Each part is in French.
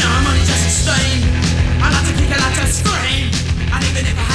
know I'm only just a. I like to kick, I like to scream. And even if I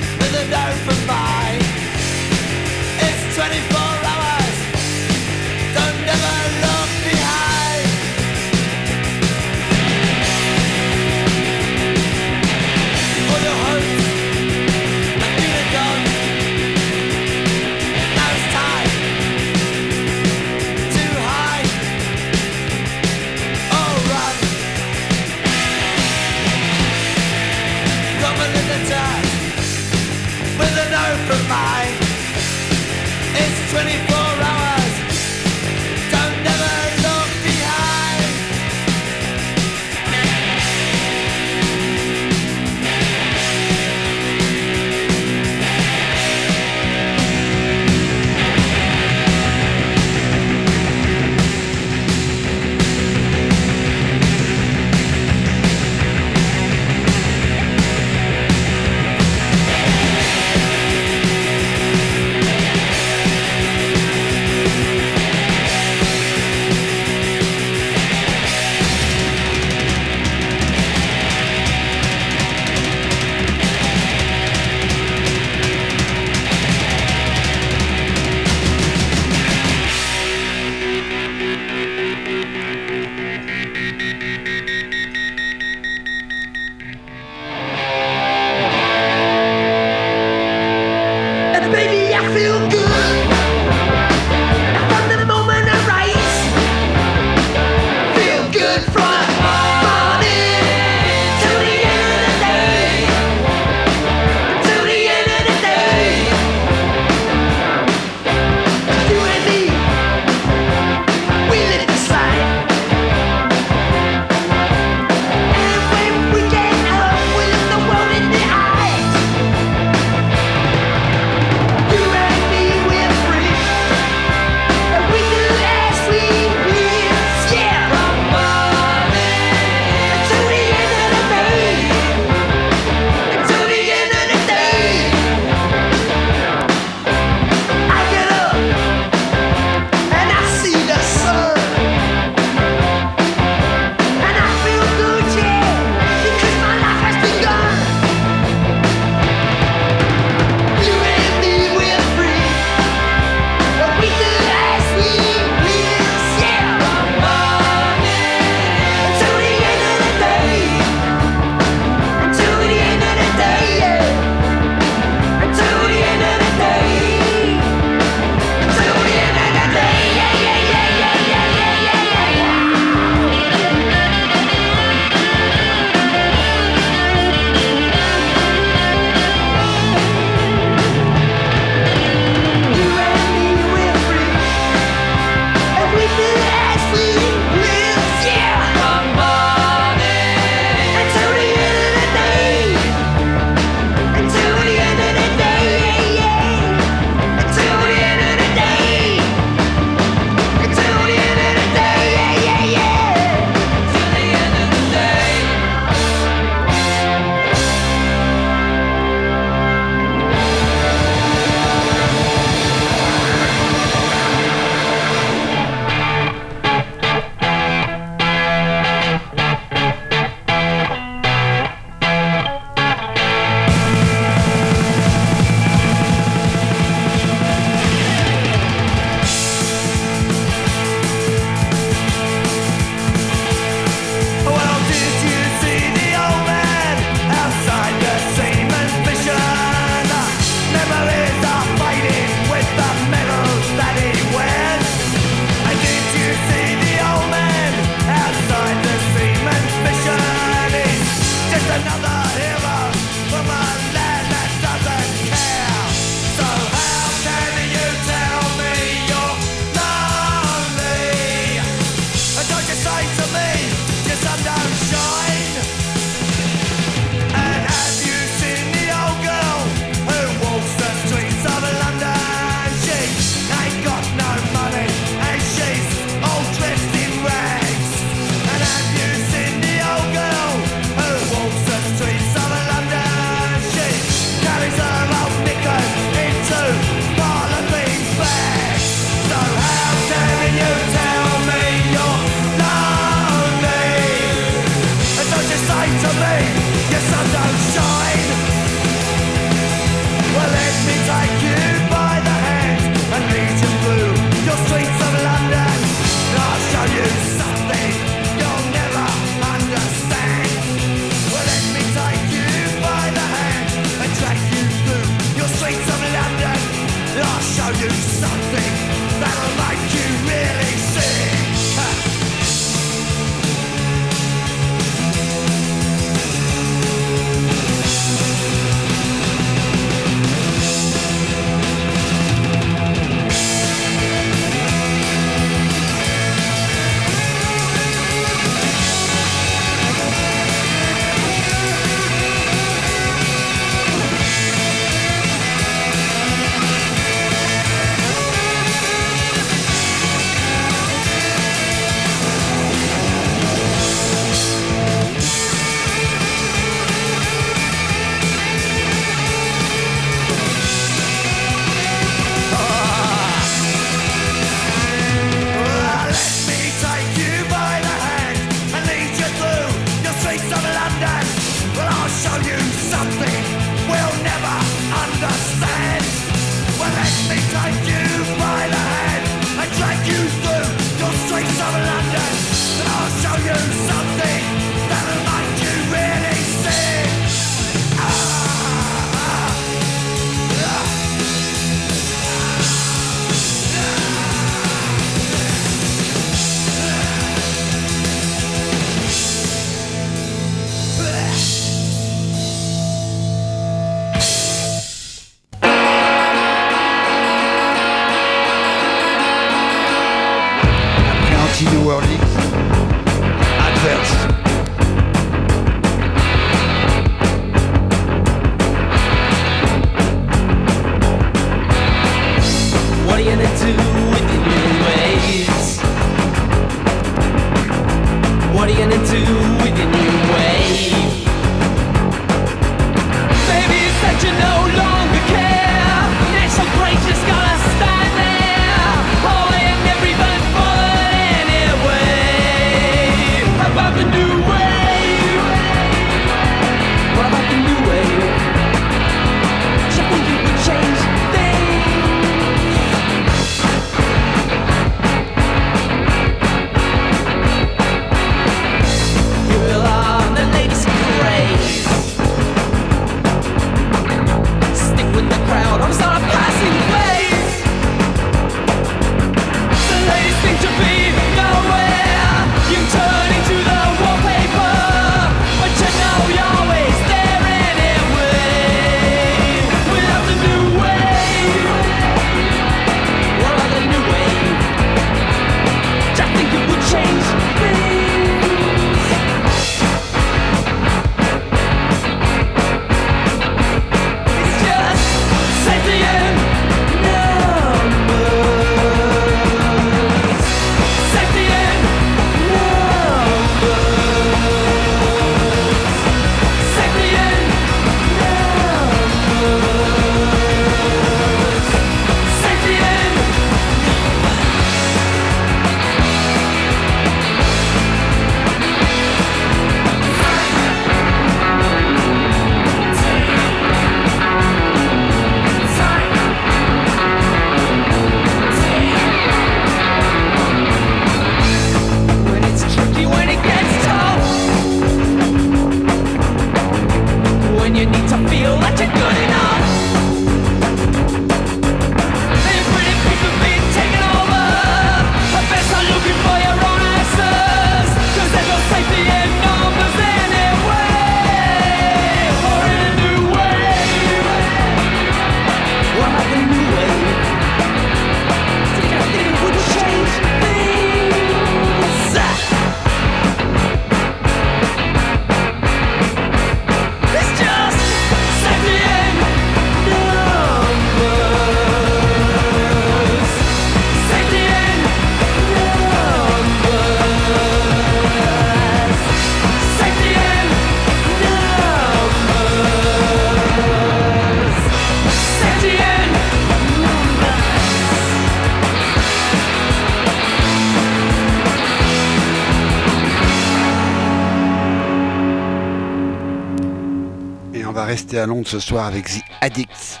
rester à Londres ce soir avec The Addicts.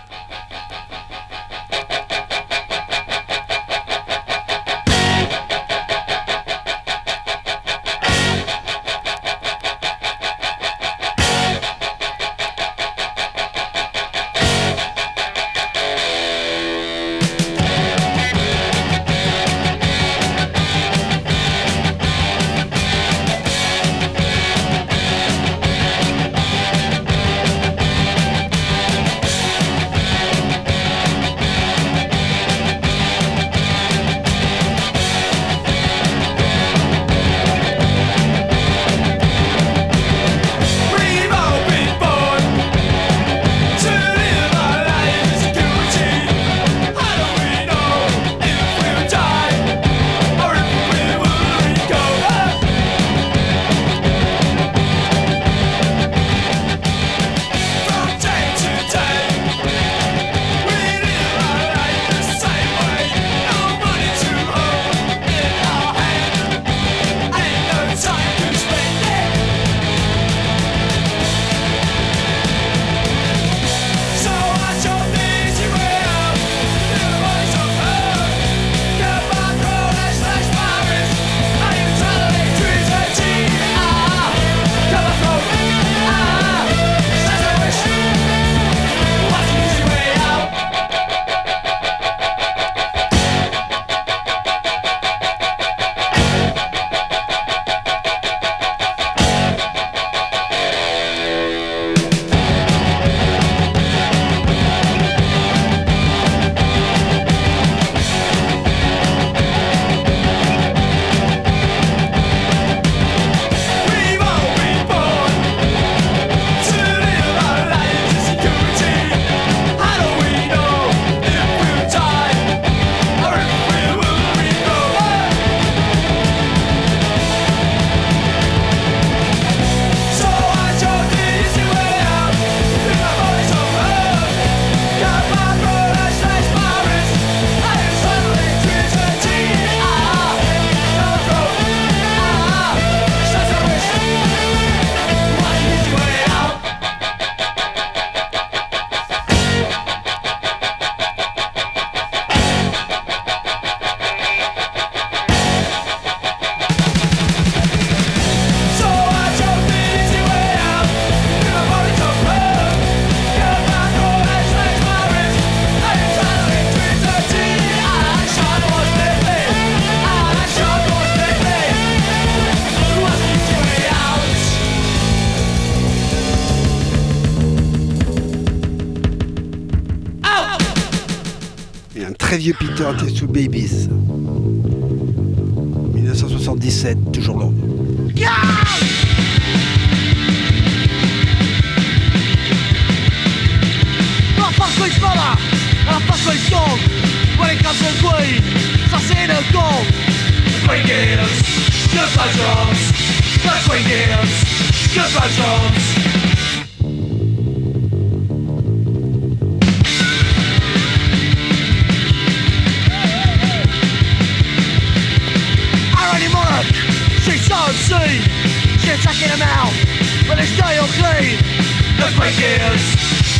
Était sous Babies.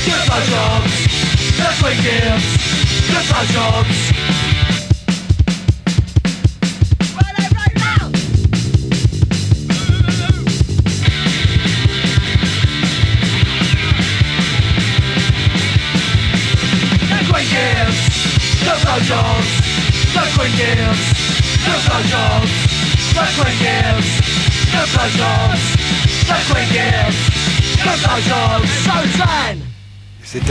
That's our jobs. That's what gives. That's our jobs. That's our jobs. That's what gives. That's our jobs. That's what gives. That's our jobs. That's what gives. That's our jobs. So That's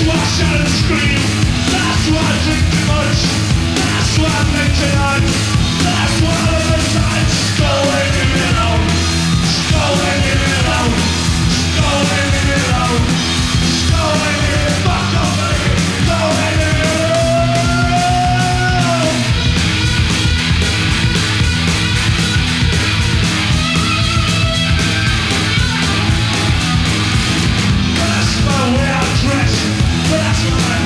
why I shout and scream. That's why I drink too much. That's why I make tonight. That's why I love the time. Go away, leave me alone. Go away, leave me alone. Go away, leave me alone. Go away, leave me alone. Fuck off, Thank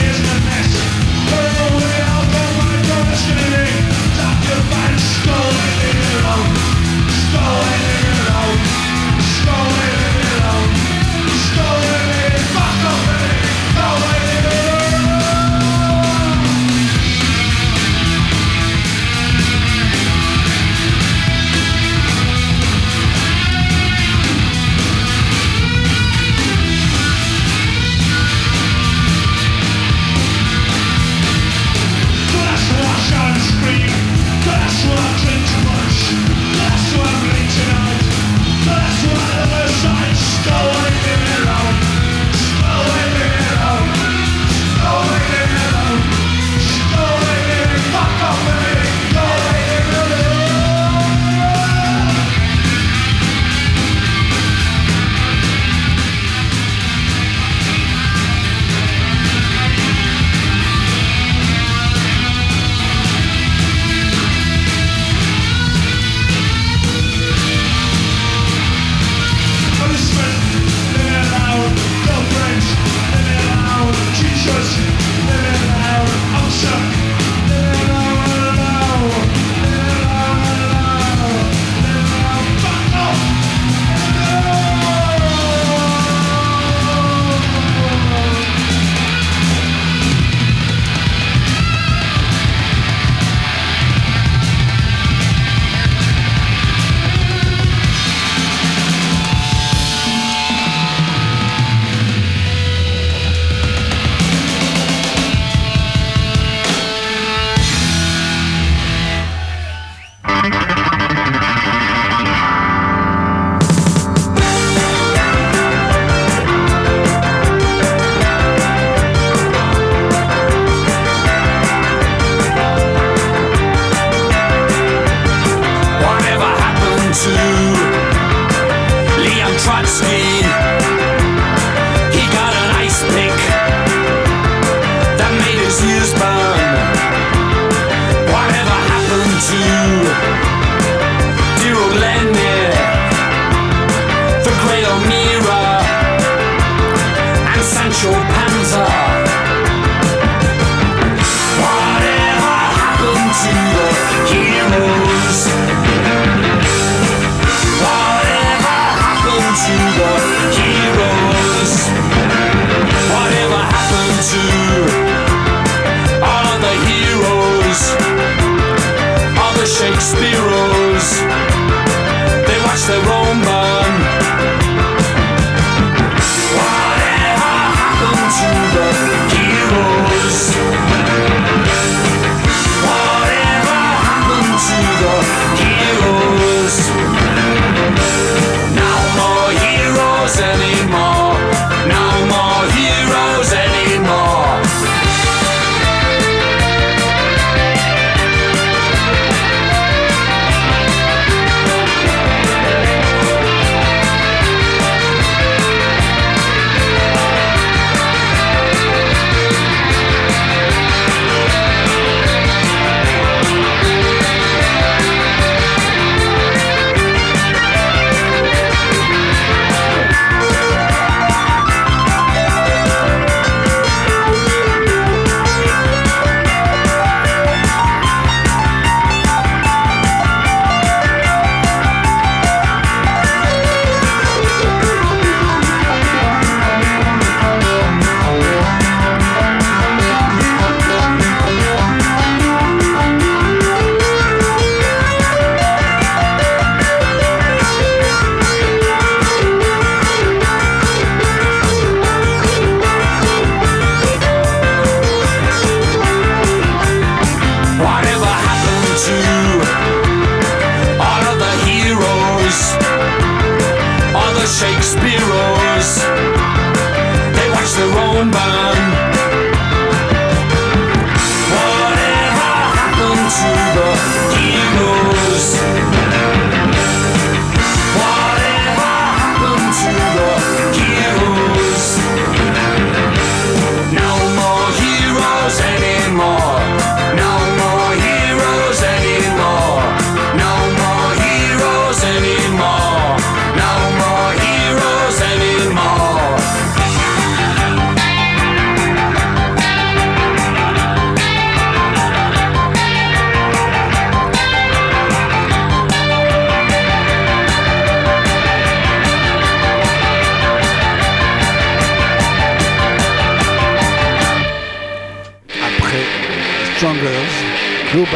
their own burn.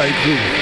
Inside Groove.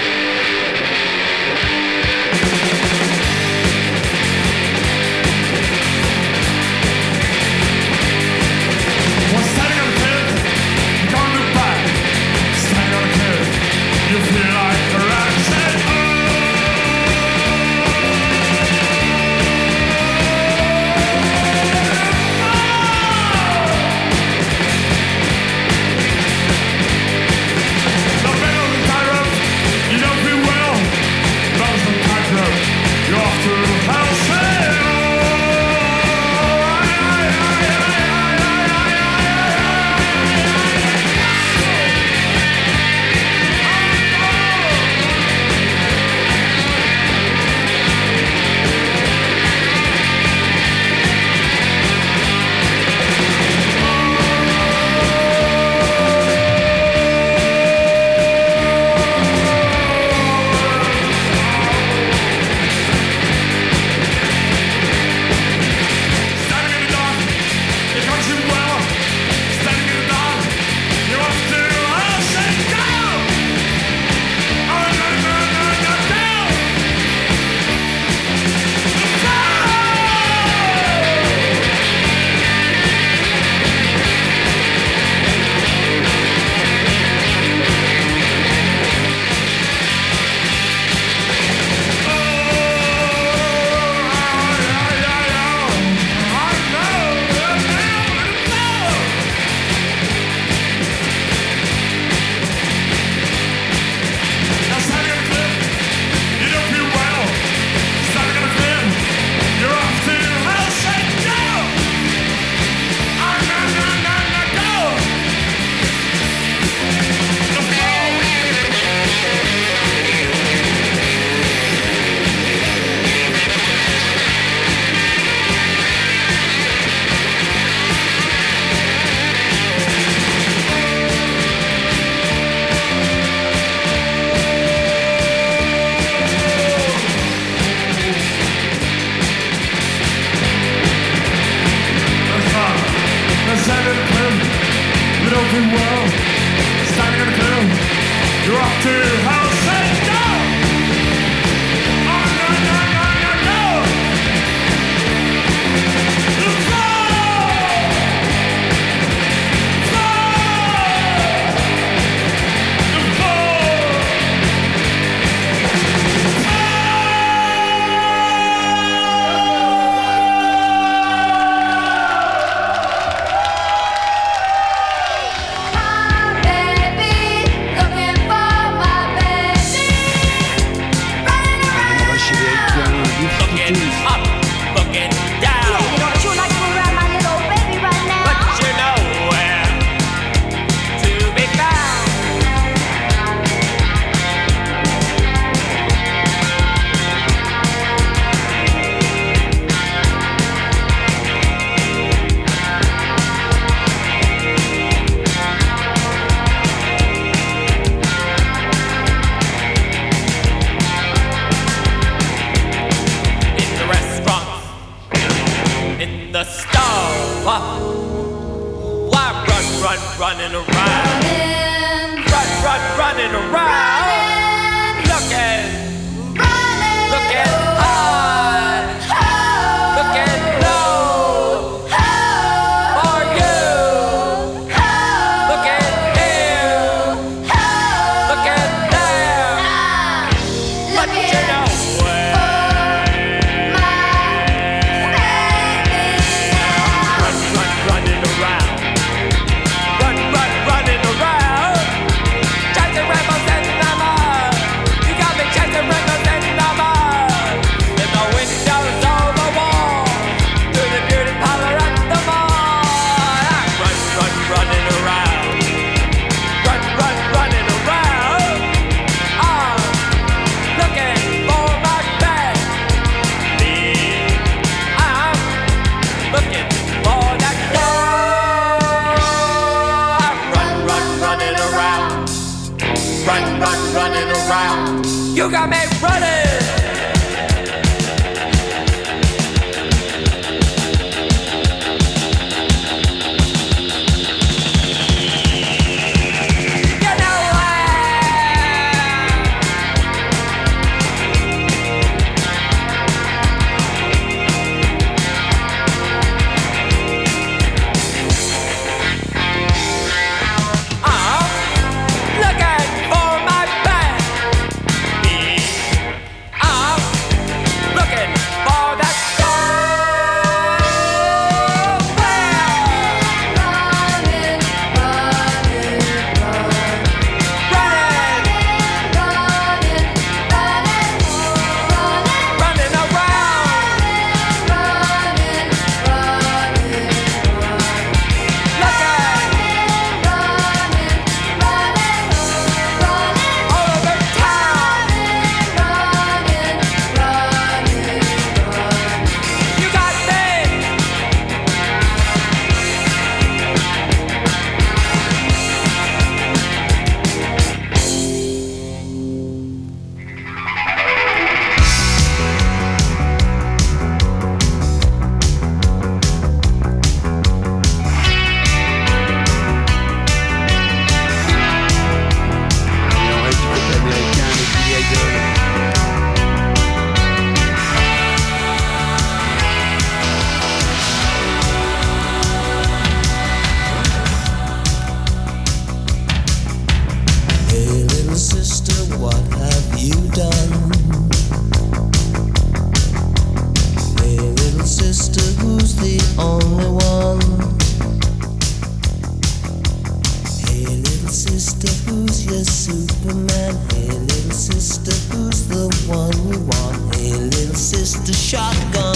Sister, who's your Superman? Hey, little sister, who's the one you want? Hey, little sister, shotgun.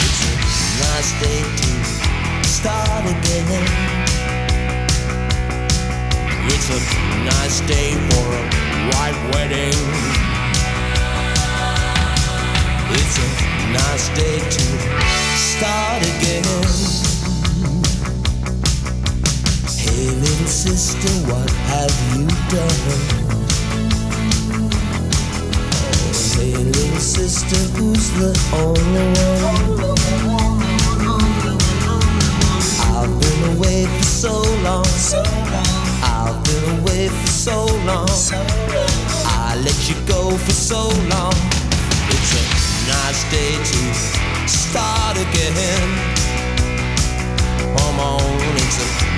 It's a nice day to start again. It's a nice day for a white wedding. It's a nice day to start again. Hey, little sister, what have you done? Hey, little sister, who's the only one? I've been away for so long. I've been away for so long. I let you go for so long. It's a nice day to start again. Come on, it's a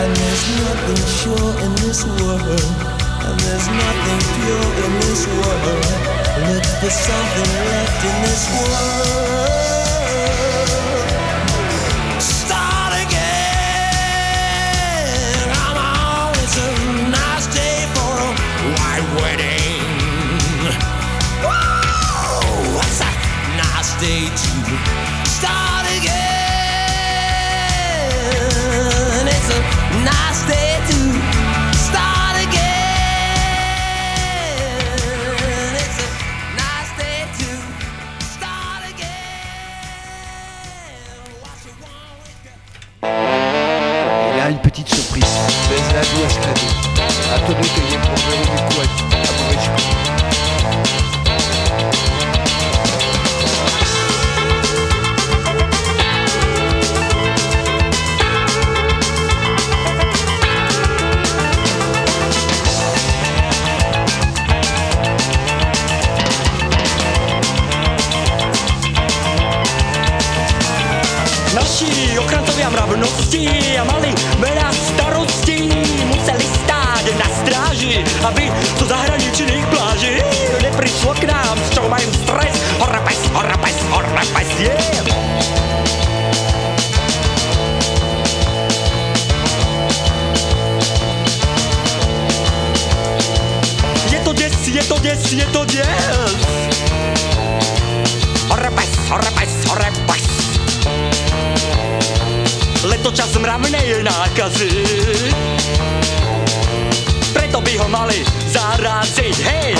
And there's nothing sure in this world. And there's nothing pure in this world. Look for something left in this world. I Ham. A to byto je po veľmi. Letočas mravnej nákazy Preto by ho mali zaraziť, hej!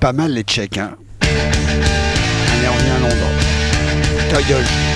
Pas mal les Tchèques, hein. Allez, on revient à Londres. Ta gueule.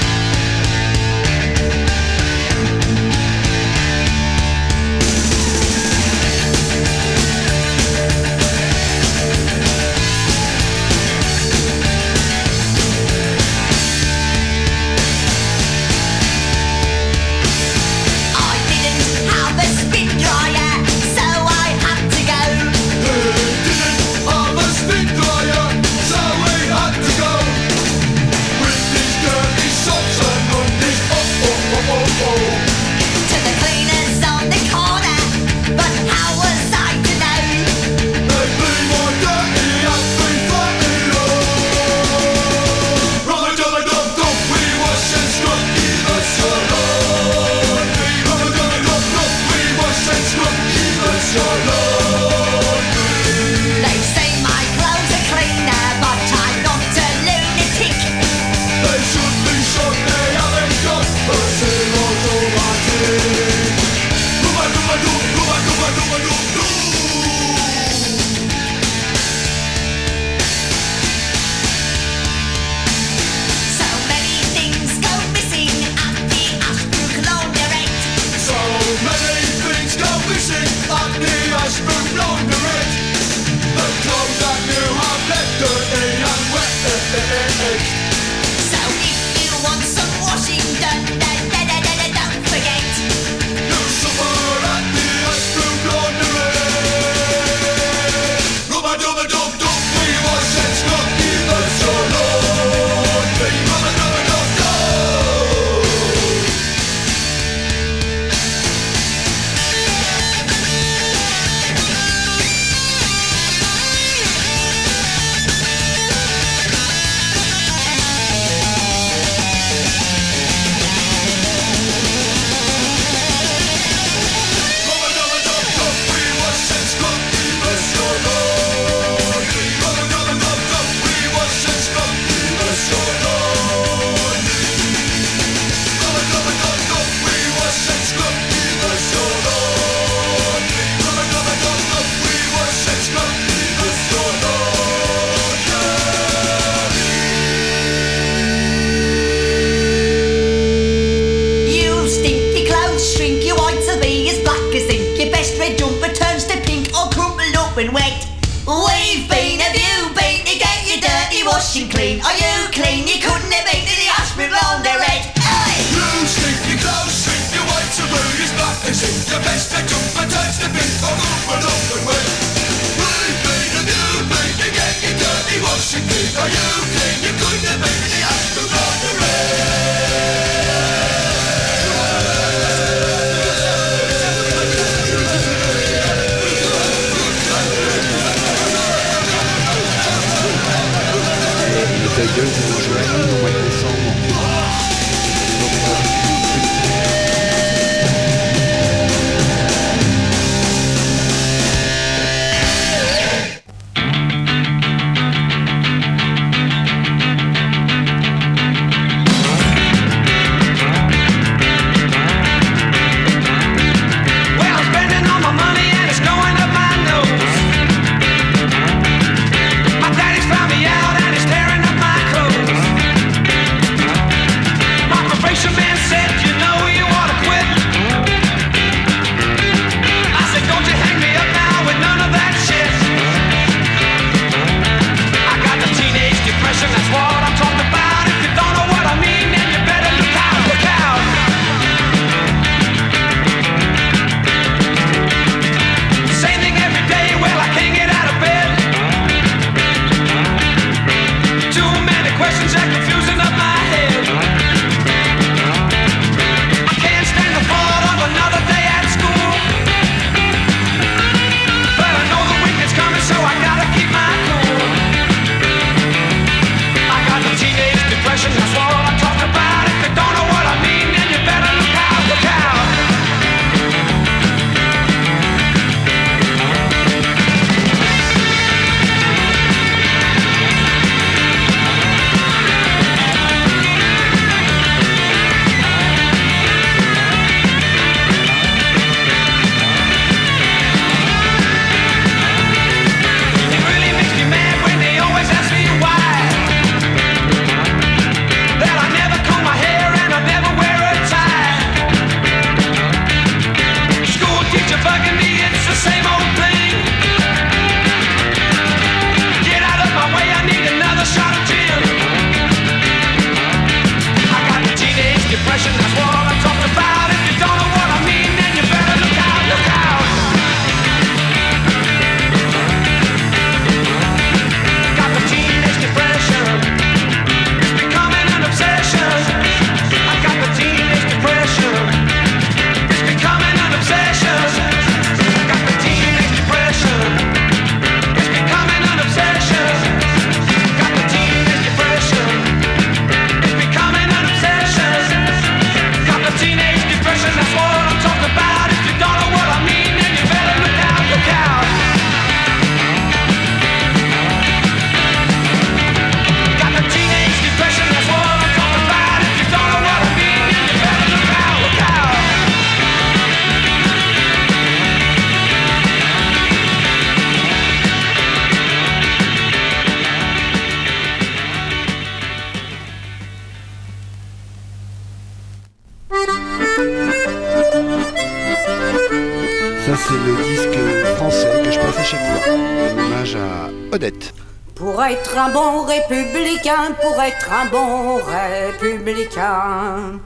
Républicain, pour être un bon républicain,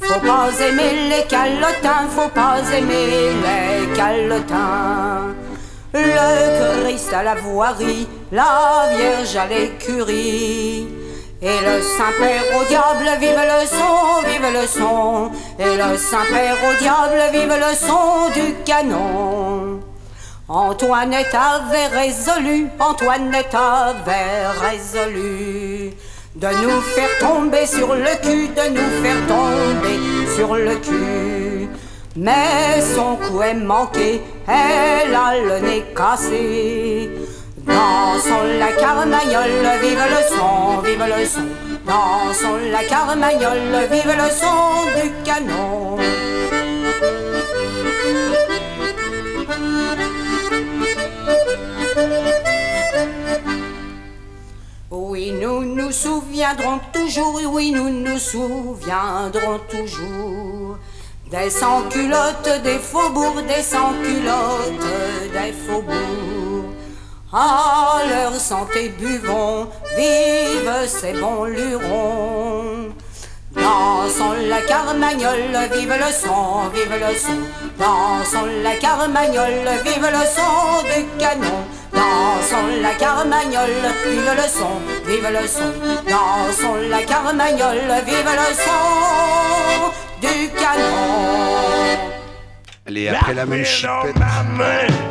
faut pas aimer les calotins, faut pas aimer les calotins. Le Christ à la voirie, la Vierge à l'écurie. Et le Saint-Père au diable, vive le son, vive le son. Et le Saint-Père au diable, vive le son du canon. Antoinette avait résolu, Antoinette avait résolu de nous faire tomber sur le cul, de nous faire tomber sur le cul. Mais son coup est manqué, elle a le nez cassé. Dansons la carmagnole, vive le son, vive le son. Dansons la carmagnole, vive le son du canon. Oui, nous nous souviendrons toujours, oui, nous nous souviendrons toujours des sans-culottes des faubourgs, des sans-culottes des faubourgs. À leur santé buvons, vive ces bons lurons. Dansons la carmagnole, vive le son, vive le son. Dansons la carmagnole, vive le son du canon. Dansons la carmagnole, vive le son, vive le son. Dansons la carmagnole, vive le son du canon. Allez, après la même chipette. Tom Waits.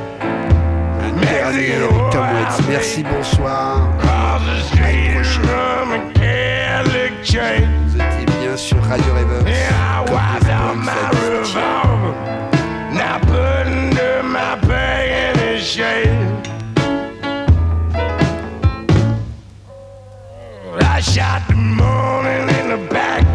Merci, bonsoir. Vous étiez bien sur Radio Reverse. I shot the morning in the back